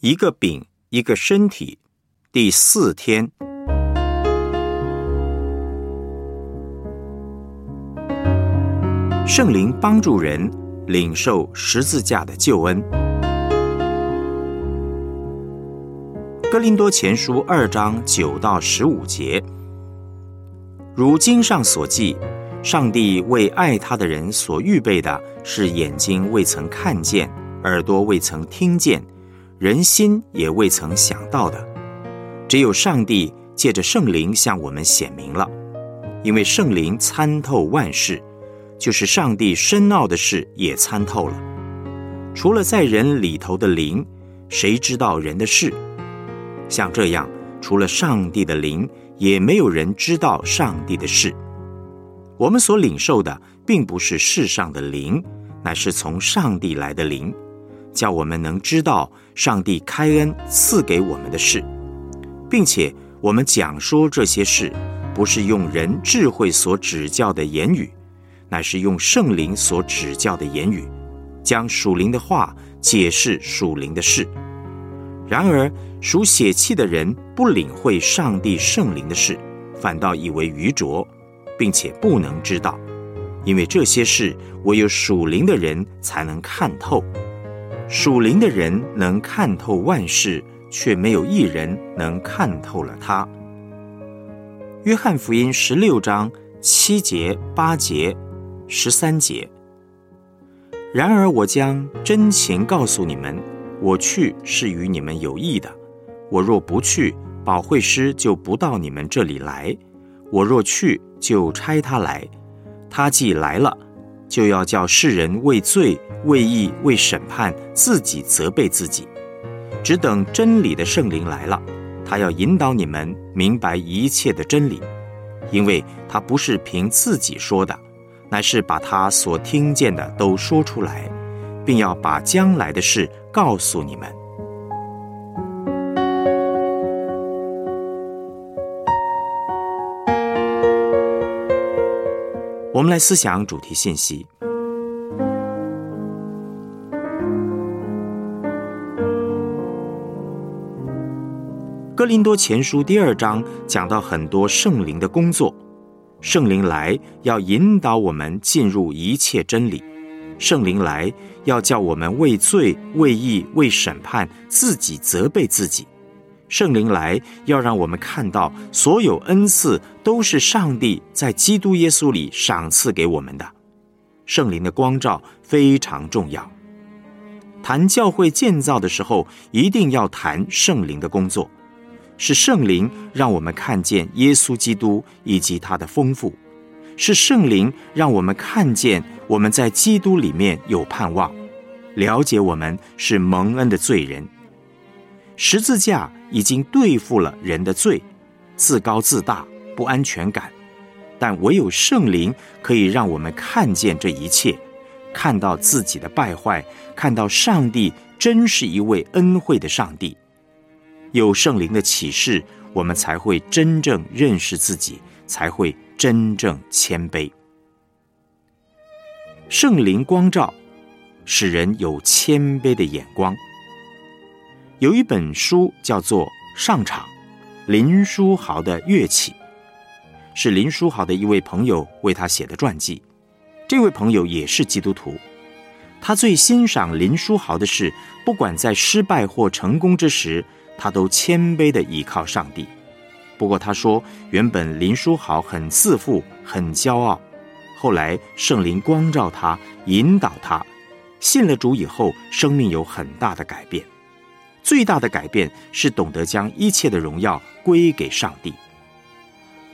一个饼，一个身体。第四天，圣灵帮助人领受十字架的救恩。哥林多前书二章九到十五节，如经上所记，上帝为爱他的人所预备的是眼睛未曾看见，耳朵未曾听见，人心也未曾想到的。只有上帝借着圣灵向我们显明了，因为圣灵参透万事，就是上帝深奥的事也参透了。除了在人里头的灵，谁知道人的事？像这样，除了上帝的灵，也没有人知道上帝的事。我们所领受的，并不是世上的灵，乃是从上帝来的灵，叫我们能知道上帝开恩赐给我们的事。并且我们讲说这些事，不是用人智慧所指教的言语，乃是用圣灵所指教的言语，将属灵的话解释属灵的事。然而属血气的人不领会上帝圣灵的事，反倒以为愚拙，并且不能知道，因为这些事唯有属灵的人才能看透。属灵的人能看透万事。却没有一人能看透了他。约翰福音十六章七节、八节、十三节。然而我将真情告诉你们，我去是与你们有益的。我若不去，保惠师就不到你们这里来；我若去，就差他来。他既来了，就要叫世人为罪、为义、为审判，自己责备自己。只等真理的圣灵来了，他要引导你们明白一切的真理，因为他不是凭自己说的，乃是把他所听见的都说出来，并要把将来的事告诉你们。我们来思想主题信息。哥林多前书第二章讲到很多圣灵的工作，圣灵来要引导我们进入一切真理，圣灵来要叫我们为罪、为义、为审判自己责备自己，圣灵来要让我们看到所有恩赐都是上帝在基督耶稣里赏赐给我们的，圣灵的光照非常重要。谈教会建造的时候，一定要谈圣灵的工作。是圣灵让我们看见耶稣基督以及他的丰富，是圣灵让我们看见我们在基督里面有盼望，了解我们是蒙恩的罪人。十字架已经对付了人的罪，自高自大、不安全感，但唯有圣灵可以让我们看见这一切，看到自己的败坏，看到上帝真是一位恩惠的上帝。有圣灵的启示，我们才会真正认识自己，才会真正谦卑。圣灵光照，使人有谦卑的眼光。有一本书叫做《上场》，林书豪的乐器，是林书豪的一位朋友为他写的传记。这位朋友也是基督徒，他最欣赏林书豪的是，不管在失败或成功之时。他都谦卑的倚靠上帝。不过他说，原本林书豪很自负、很骄傲，后来圣灵光照他，引导他，信了主以后，生命有很大的改变。最大的改变是懂得将一切的荣耀归给上帝。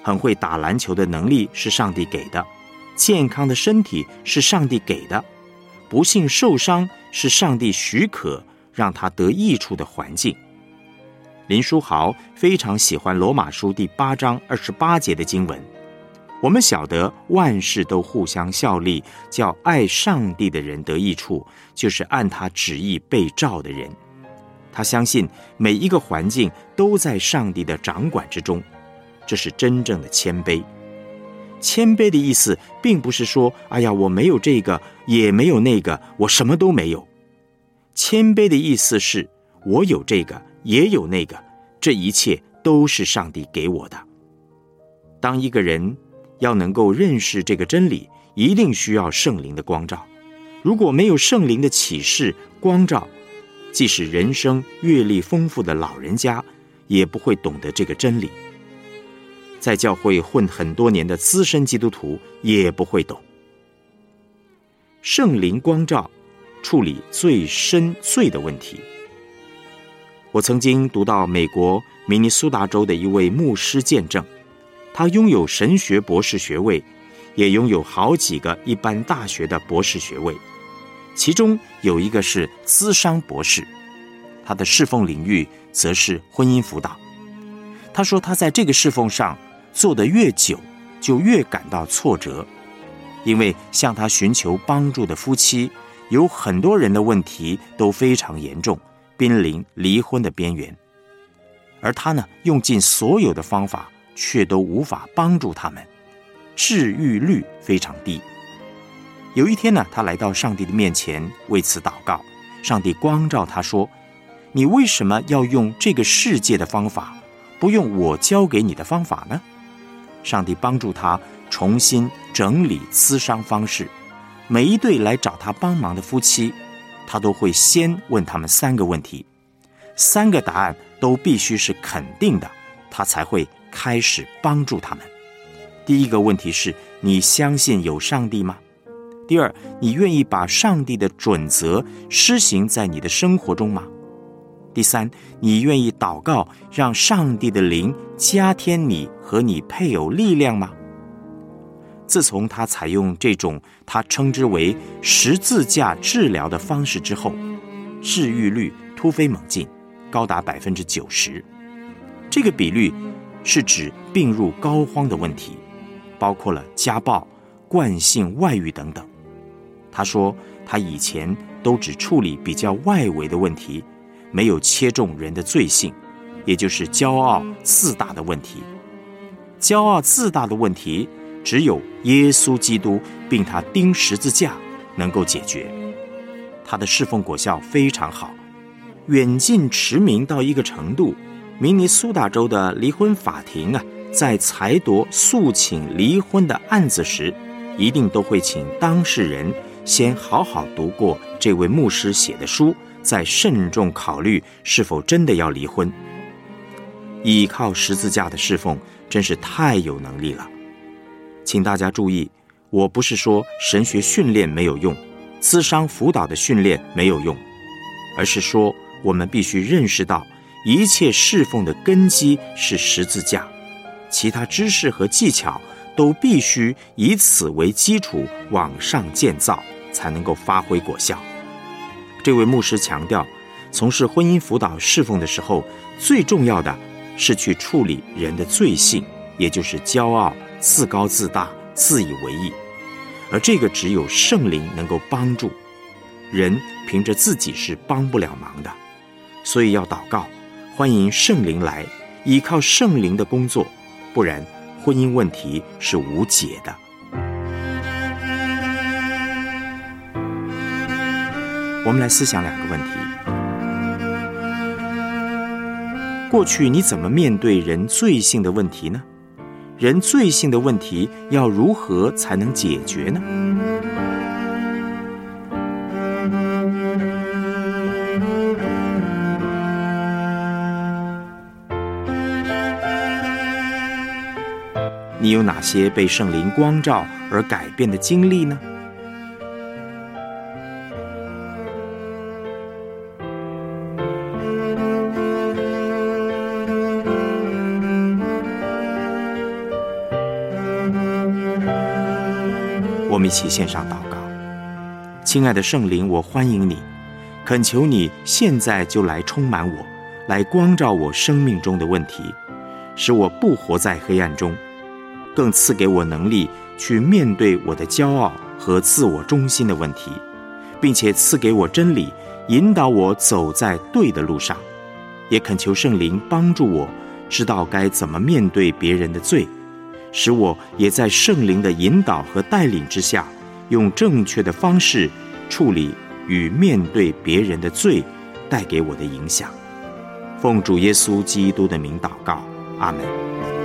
很会打篮球的能力是上帝给的，健康的身体是上帝给的，不幸受伤是上帝许可让他得益处的环境。林书豪非常喜欢罗马书第八章二十八节的经文。我们晓得万事都互相效力，叫爱上帝的人得益处，就是按他旨意被召的人。他相信每一个环境都在上帝的掌管之中，这是真正的谦卑。谦卑的意思，并不是说“哎呀，我没有这个，也没有那个，我什么都没有”。谦卑的意思是。我有这个，也有那个，这一切都是上帝给我的。当一个人要能够认识这个真理，一定需要圣灵的光照。如果没有圣灵的启示光照，即使人生阅历丰富的老人家，也不会懂得这个真理。在教会混很多年的资深基督徒也不会懂。圣灵光照，处理最深邃的问题。我曾经读到美国明尼苏达州的一位牧师见证，他拥有神学博士学位，也拥有好几个一般大学的博士学位，其中有一个是资商博士，他的侍奉领域则是婚姻辅导。他说他在这个侍奉上。做得越久，就越感到挫折，因为向他寻求帮助的夫妻，有很多人的问题都非常严重，濒临离婚的边缘，而他呢，用尽所有的方法，却都无法帮助他们，治愈率非常低。有一天呢，他来到上帝的面前为此祷告，上帝光照他说：“你为什么要用这个世界的方法，不用我教给你的方法呢？”上帝帮助他重新整理咨商方式。每一对来找他帮忙的夫妻，他都会先问他们三个问题，三个答案都必须是肯定的，他才会开始帮助他们。第一个问题是：你相信有上帝吗？第二，你愿意把上帝的准则施行在你的生活中吗？第三，你愿意祷告，让上帝的灵加添你和你配偶力量吗？自从他采用这种他称之为十字架治疗的方式之后，治愈率突飞猛进，高达百分之九十。这个比率是指病入膏肓的问题，包括了家暴、惯性外遇等等。他说，他以前都只处理比较外围的问题。没有切中人的罪性，也就是骄傲自大的问题。骄傲自大的问题，只有耶稣基督并他钉十字架能够解决。他的侍奉果效非常好，远近驰名到一个程度。明尼苏达州的离婚法庭啊，在裁夺诉请离婚的案子时，一定都会请当事人先好好读过这位牧师写的书。再慎重考虑是否真的要离婚。依靠十字架的侍奉真是太有能力了，请大家注意，我不是说神学训练没有用，咨商辅导的训练没有用，而是说我们必须认识到，一切侍奉的根基是十字架，其他知识和技巧都必须以此为基础往上建造，才能够发挥果效。这位牧师强调，从事婚姻辅导侍奉的时候，最重要的是去处理人的罪性，也就是骄傲、自高自大、自以为意，而这个只有圣灵能够帮助。人凭着自己是帮不了忙的，所以要祷告，欢迎圣灵来，依靠圣灵的工作，不然婚姻问题是无解的。我们来思想两个问题：过去你怎么面对人罪性的问题呢？人罪性的问题要如何才能解决呢？你有哪些被圣灵光照而改变的经历呢？起献上祷告，亲爱的圣灵，我欢迎你，恳求你现在就来充满我，来光照我生命中的问题，使我不活在黑暗中，更赐给我能力去面对我的骄傲和自我中心的问题，并且赐给我真理，引导我走在对的路上。也恳求圣灵帮助我，知道该怎么面对别人的罪。使我也在圣灵的引导和带领之下，用正确的方式处理与面对别人的罪，带给我的影响。奉主耶稣基督的名祷告，阿门。